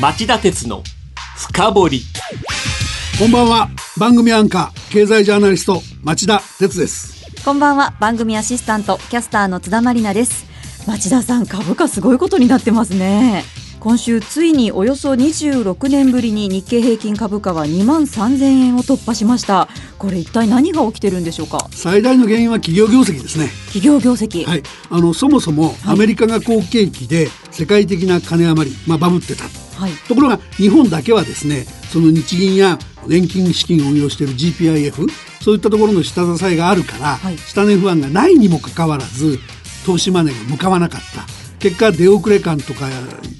町田鉄の深掘り。こんばんは。番組アンカー経済ジャーナリスト町田鉄です。こんばんは。番組アシスタントキャスターの津田まりなです。町田さん株価すごいことになってますね。今週ついにおよそ26年ぶりに日経平均株価は2万3000円を突破しました。これ一体何が起きてるんでしょうか？最大の原因は企業業績ですね。企業業績。はい。あのそもそもアメリカが好景気で世界的な金余り、まあ、バブってたはい。ところが日本だけはですねその日銀や年金資金を運用している GPIF そういったところの下支えがあるから、はい。下値不安がないにもかかわらず投資マネーが向かわなかった。結果出遅れ感とか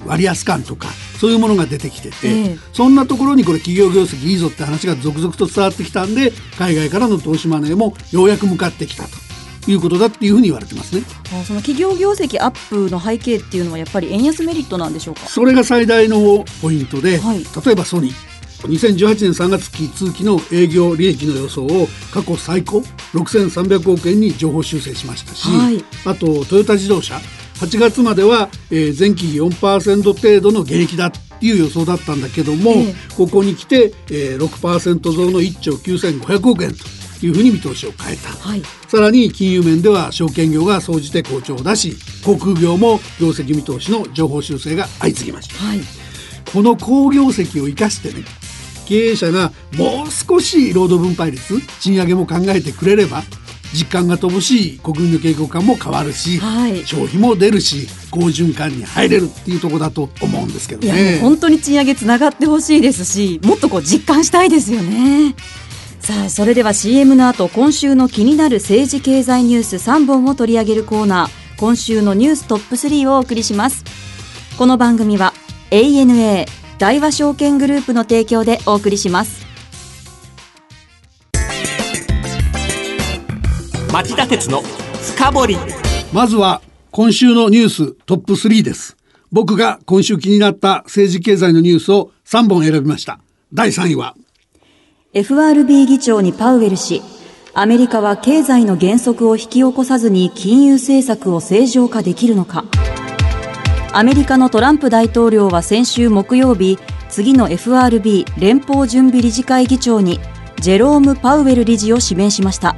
割安感とかそういうものが出てきてて、ええ。そんなところにこれ企業業績いいぞって話が続々と伝わってきたんで海外からの投資マネーもようやく向かってきたということだっていうふうに言われてますね。あその企業業績アップの背景っていうのはやっぱり円安メリットなんでしょうか？それが最大のポイントで、はい。例えばソニー。2018年3月期通期の営業利益の予想を過去最高6300億円に上方修正しましたし、はい。あとトヨタ自動車。8月までは、えー前期比4%程度の減益だっていう予想だったんだけども、ええ。ここに来て、えー6%増の1兆9500億円というふうに見通しを変えた。はい。さらに金融面では証券業が総じて好調だし航空業も業績見通しの情報修正が相次ぎました。はい。この好業績を生かしてね経営者がもう少し労働分配率賃上げも考えてくれれば実感が乏しい国民の景況感も変わるし、はい。消費も出るし好循環に入れるっていうところだと思うんですけどね。本当に賃上げつながってほしいですしもっとこう実感したいですよねさあそれでは CM の後今週の気になる政治経済ニュース3本を取り上げるコーナー今週のニューストップ3をお送りしますこの番組は ANA 大和証券グループの提供でお送りします町田鉄の深掘りまずは今週のニューストップ3です。僕が今週気になった政治経済のニュースを3本選びました。第3位は FRB 議長にパウエル氏アメリカは経済の減速を引き起こさずに金融政策を正常化できるのか。アメリカのトランプ大統領は先週木曜日次の FRB 連邦準備理事会議長にジェローム・パウエル理事を指名しました。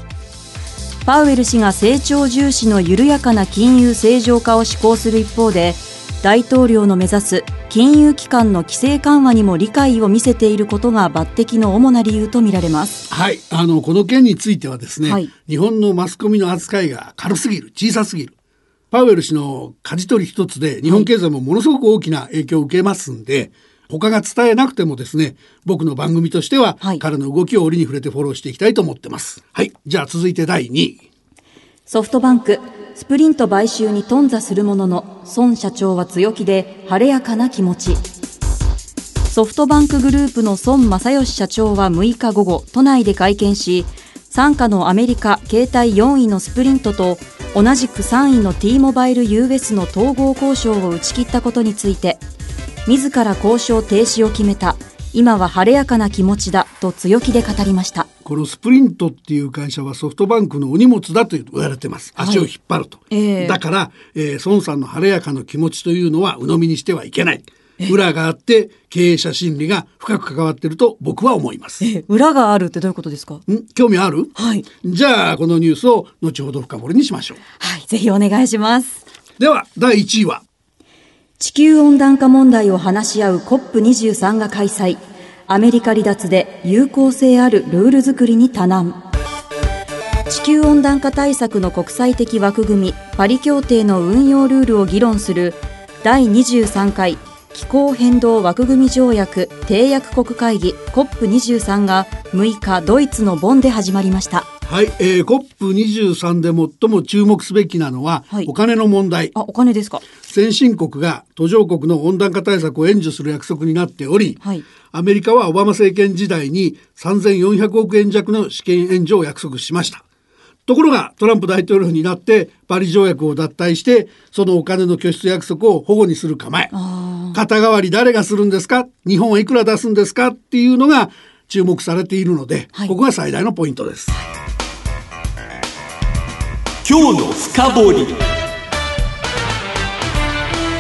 パウエル氏が成長重視の緩やかな金融正常化を施行する一方で大統領の目指す金融機関の規制緩和にも理解を見せていることが抜擢の主な理由とみられます。はい、あのこの件についてはですね、はい。日本のマスコミの扱いが軽すぎる小さすぎる。パウエル氏の舵取り一つで日本経済もものすごく大きな影響を受けますんで、他が伝えなくてもですね僕の番組としては、はい。彼の動きを折に触れてフォローしていきたいと思ってます。はい。じゃあ続いて第2位。ソフトバンクスプリント買収に頓挫するものの孫社長は強気で晴れやかな気持ち。ソフトバンクグループの孫正義社長は6日午後都内で会見し傘下のアメリカ携帯4位のスプリントと同じく3位の T モバイル US の統合交渉を打ち切ったことについて自ら交渉停止を決めた。今は晴れやかな気持ちだと強気で語りました。このスプリントっていう会社はソフトバンクのお荷物だと言われてます。はい。足を引っ張ると。ええ。だから、えー孫さんの晴れやかな気持ちというのは鵜呑みにしてはいけない。裏があって経営者心理が深く関わっていると僕は思います。ん裏があるってどういうことですか？興味ある？はい。じゃあこのニュースを後ほど深掘りにしましょう。はい。ぜひお願いします。では第1位は。地球温暖化問題を話し合う COP23 が開催アメリカ離脱で有効性あるルール作りに多難。地球温暖化対策の国際的枠組みパリ協定の運用ルールを議論する第23回気候変動枠組み条約締約国会議 COP23 が6日ドイツのボンで始まりました。はい、えー、COP23 で最も注目すべきなのは、はい。お金の問題。あお金ですか。先進国が途上国の温暖化対策を援助する約束になっており、はい。アメリカはオバマ政権時代に3400億円弱の資金援助を約束しました。ところがトランプ大統領になってパリ条約を脱退してそのお金の拠出約束を保護にする構え。肩代わり誰がするんですか？日本はいくら出すんですか？っていうのが注目されているので、はい。ここが最大のポイントです。今日の深掘り。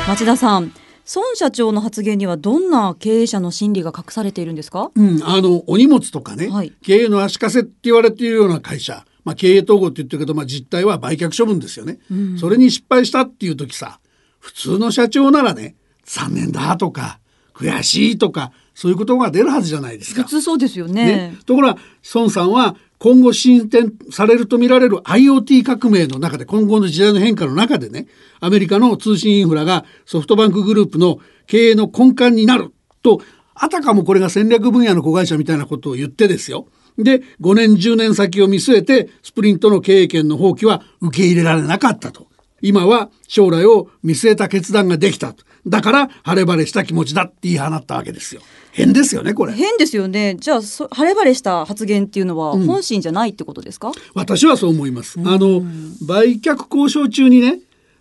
町田さん孫社長の発言にはどんな経営者の心理が隠されているんですか？うん、あのお荷物とかね、はい。経営の足かせって言われているような会社、まあ、経営統合って言ってるけど、まあ、実態は売却処分ですよね、それに失敗したっていう時さ普通の社長ならね残念だとか悔しいとかそういうことが出るはずじゃないですか。普。通そうですよね。ね、ところが孫さんは今後進展されると見られる IoT 革命の中で今後の時代の変化の中でねアメリカの通信インフラがソフトバンクグループの経営の根幹になるとあたかもこれが戦略分野の子会社みたいなことを言ってですよで5年10年先を見据えてスプリントの経営権の放棄は受け入れられなかったと。今は将来を見据えた決断ができたと。だから晴れ晴れした気持ちだって言い放ったわけですよ。変ですよねこれ。変ですよねじゃあそ晴れ晴れした発言っていうのは本心じゃないってことですか、私はそう思います。あの売却交渉中にね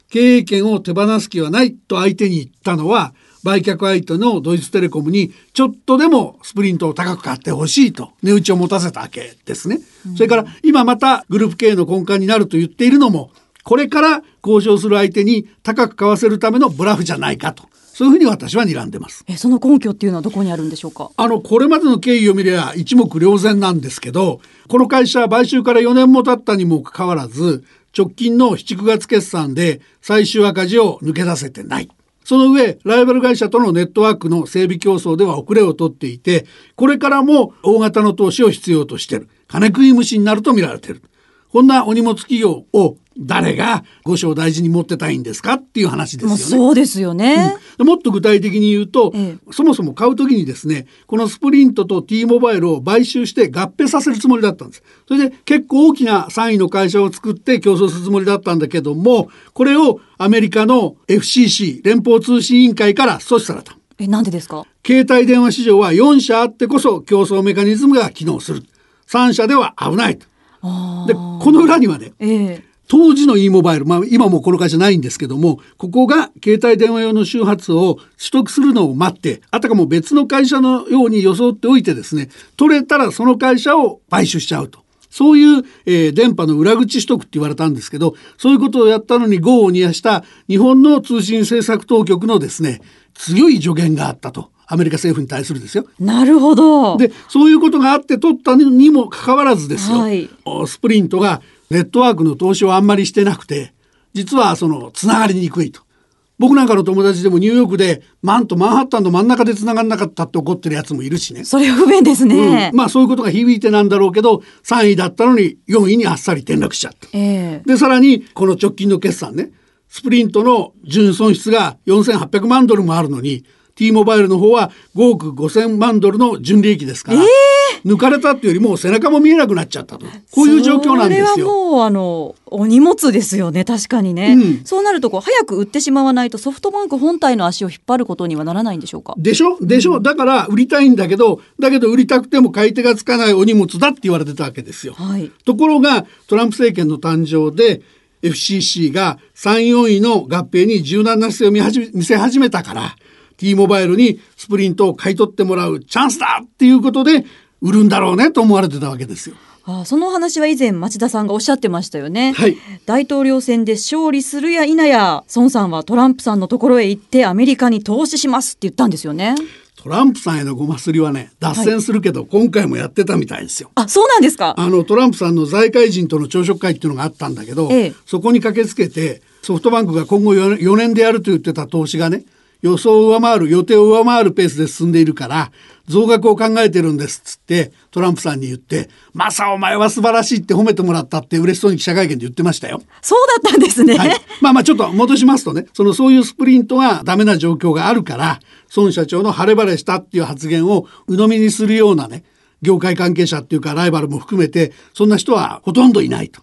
経営権を手放す気はないと相手に言ったのは売却相手のドイツテレコムにちょっとでもスプリントを高く買ってほしいと値打ちを持たせたわけですね。それから今またグループ経営の根幹になると言っているのもこれから交渉する相手に高く買わせるためのブラフじゃないかとそういうふうに私は睨んでます。えその根拠っていうのはどこにあるんでしょうか？あの、これまでの経緯を見れば一目瞭然なんですけど、この会社は買収から4年も経ったにもかかわらず、直近の7、9月決算で最終赤字を抜け出せてない。その上、ライバル会社とのネットワークの整備競争では遅れをとっていて、これからも大型の投資を必要としている。金食い虫になると見られている。こんなお荷物企業を誰が五章大事に持ってたいんですかっていう話ですよね。そうですよね、もっと具体的に言うと、えそもそも買う時にですねこのスプリントと T モバイルを買収して合併させるつもりだったんです。それで結構大きな3位の会社を作って競争するつもりだったんだけどもこれをアメリカの FCC 連邦通信委員会から阻止された。えなんでですか？携帯電話市場は4社あってこそ競争メカニズムが機能する。3社では危ないと。あでこの裏にはねええ当時の e モバイル、まあ今もこの会社ないんですけども、ここが携帯電話用の周波数を取得するのを待って、あたかも別の会社のように装っておいてですね、取れたらその会社を買収しちゃうと。そういう、えー電波の裏口取得って言われたんですけど、そういうことをやったのに業を煮やした日本の通信政策当局のですね、強い助言があったと。アメリカ政府に対するですよ。なるほどでそういうことがあって取ったにもかかわらずですよ、はいおスプリントがネットワークの投資をあんまりしてなくて実はそのつながりにくいと。僕なんかの友達でもニューヨークでマンとマンハッタンの真ん中でつながんなかったって怒ってるやつもいるしね。それは不便ですね、うんまあそういうことが響いてなんだろうけど3位だったのに4位にあっさり転落しちゃった。ええでさらにこの直近の決算ねスプリントの純損失が4800万ドルもあるのに T モバイルの方は5億5000万ドルの純利益ですから、抜かれたっていうよりもう背中も見えなくなっちゃったと。こういう状況なんですそれはよ。もうあのお荷物ですよね確かにね、うん。そうなるとこう早く売ってしまわないとソフトバンク本体の足を引っ張ることにはならないんでしょうか？でしょ？でしょ？だから売りたいんだけどだけど売りたくても買い手がつかないお荷物だって言われてたわけですよ。はい。ところがトランプ政権の誕生で FCC が3、4位の合併に柔軟な姿勢を見始め見せ始めたから T モバイルにスプリントを買い取ってもらうチャンスだっていうことで売るんだろうねと思われてたわけですよ。あその話は以前町田さんがおっしゃってましたよね、はい。大統領選で勝利するや否や孫さんはトランプさんのところへ行ってアメリカに投資しますって言ったんですよね。トランプさんへのごますりはね脱線するけど、今回もやってたみたいですよ。あそうなんですか。あのトランプさんの財界人との朝食会っていうのがあったんだけど、ええ。そこに駆けつけてソフトバンクが今後 4, 年でやると言ってた投資がね予想を上回る予定を上回るペースで進んでいるから増額を考えてるんですっつってトランプさんに言って「マサお前は素晴らしい」って褒めてもらったって嬉しそうに記者会見で言ってましたよ。そうだったんですね、はい、まあまあちょっと戻しますとねそのそういうスプリントがダメな状況があるから孫社長の晴れ晴れしたっていう発言を鵜呑みにするようなね業界関係者っていうかライバルも含めてそんな人はほとんどいないと。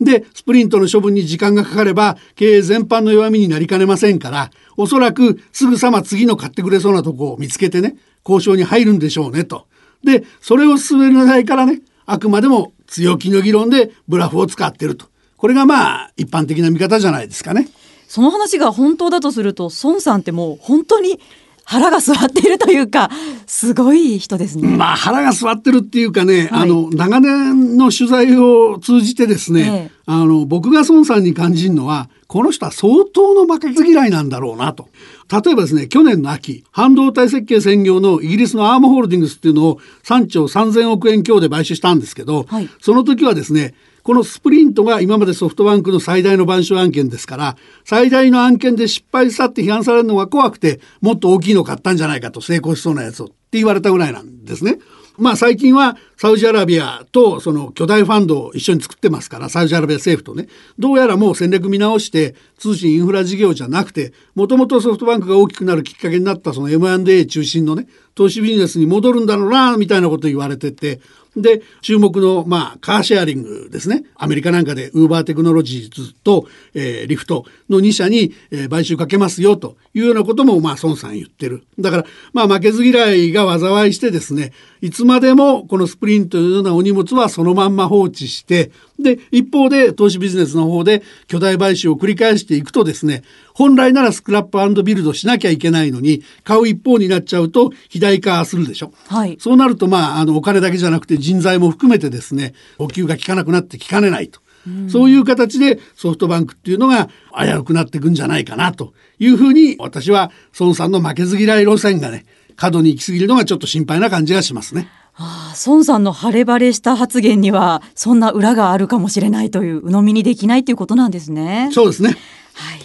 でスプリントの処分に時間がかかれば経営全般の弱みになりかねませんからおそらくすぐさま次の買ってくれそうなとこを見つけてね交渉に入るんでしょうねと。でそれを進めないからねあくまでも強気の議論でブラフを使ってると。これがまあ一般的な見方じゃないですかね。その話が本当だとすると孫さんってもう本当に腹が据わっているというか、すごい人ですね。まあ腹が据わってるっていうかね、はいあの長年の取材を通じてですね、ええあの僕が孫さんに感じるのはこの人は相当の負けず嫌いなんだろうなと。例えばですね去年の秋半導体設計専業のイギリスのアームホールディングスっていうのを3兆3000億円強で買収したんですけど、はいその時はですねこのスプリントが今までソフトバンクの最大の買収案件ですから最大の案件で失敗したって批判されるのが怖くてもっと大きいの買ったんじゃないかと成功しそうなやつをって言われたぐらいなんですね。まあ最近はサウジアラビアとその巨大ファンドを一緒に作ってますからサウジアラビア政府とね。どうやらもう戦略見直して通信インフラ事業じゃなくてもともとソフトバンクが大きくなるきっかけになったその M&A 中心のね投資ビジネスに戻るんだろうなみたいなこと言われてて。で注目のまあカーシェアリングですね。アメリカなんかでウーバーテクノロジーズと、えーリフトの2社に、えー買収かけますよというようなこともまあ孫さん言ってる。だからまあ負けず嫌いが災いしてですねいつまでもこのスプリントのようなお荷物はそのまんま放置してで一方で投資ビジネスの方で巨大買収を繰り返していくとですね本来ならスクラップビルドしなきゃいけないのに買う一方になっちゃうと肥大化するでしょ。はい。そうなると、まあ、あの、お金だけじゃなくて人材も含めてですね、補給が効かなくなってきかねないと。そういう形でソフトバンクっていうのが危うくなっていくんじゃないかなというふうに、私は孫さんの負けず嫌い路線がね、過度に行き過ぎるのがちょっと心配な感じがしますね。ああ、孫さんの晴れ晴れした発言には、そんな裏があるかもしれないという、鵜呑みにできないということなんですね。そうですね。はい。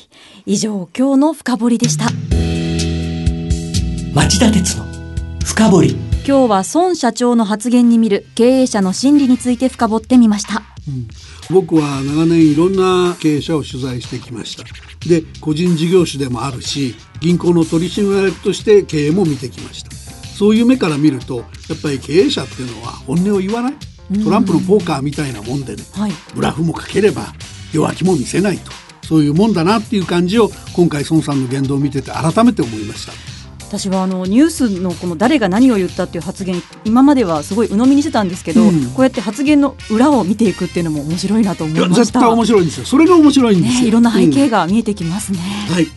以上、今日の深掘りでした。町田鉄の深掘り今日は孫社長の発言に見る経営者の心理について深掘ってみました。僕は長年いろんな経営者を取材してきましたで個人事業主でもあるし銀行の取締役として経営も見てきましたそういう目から見るとやっぱり経営者っていうのは本音を言わない？トランプのポーカーみたいなもんでねはい。ブラフもかければ弱気も見せないと。そういうもんだなっていう感じを今回孫さんの言動を見てて改めて思いました。私はあのニュースのこの誰が何を言ったっていう発言今まではすごい鵜呑みにしてたんですけど、うん。こうやって発言の裏を見ていくっていうのも面白いなと思いました。絶対面白いんですよ。それが面白いんですよ、ね、いろんな背景うん。が見えてきますね、はい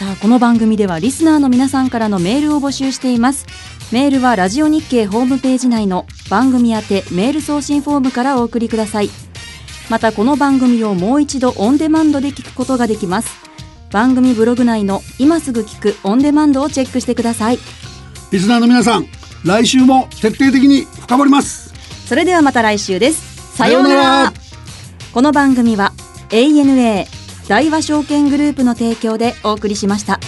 さあこの番組ではリスナーの皆さんからのメールを募集しています。メールはラジオ日経ホームページ内の番組宛てメール送信フォームからお送りください。またこの番組をもう一度オンデマンドで聞くことができます。番組ブログ内の今すぐ聞くオンデマンドをチェックしてください。リスナーの皆さん来週も徹底的に深掘ります。それではまた来週です。さようなら。この番組は ANA 大和証券グループの提供でお送りしました。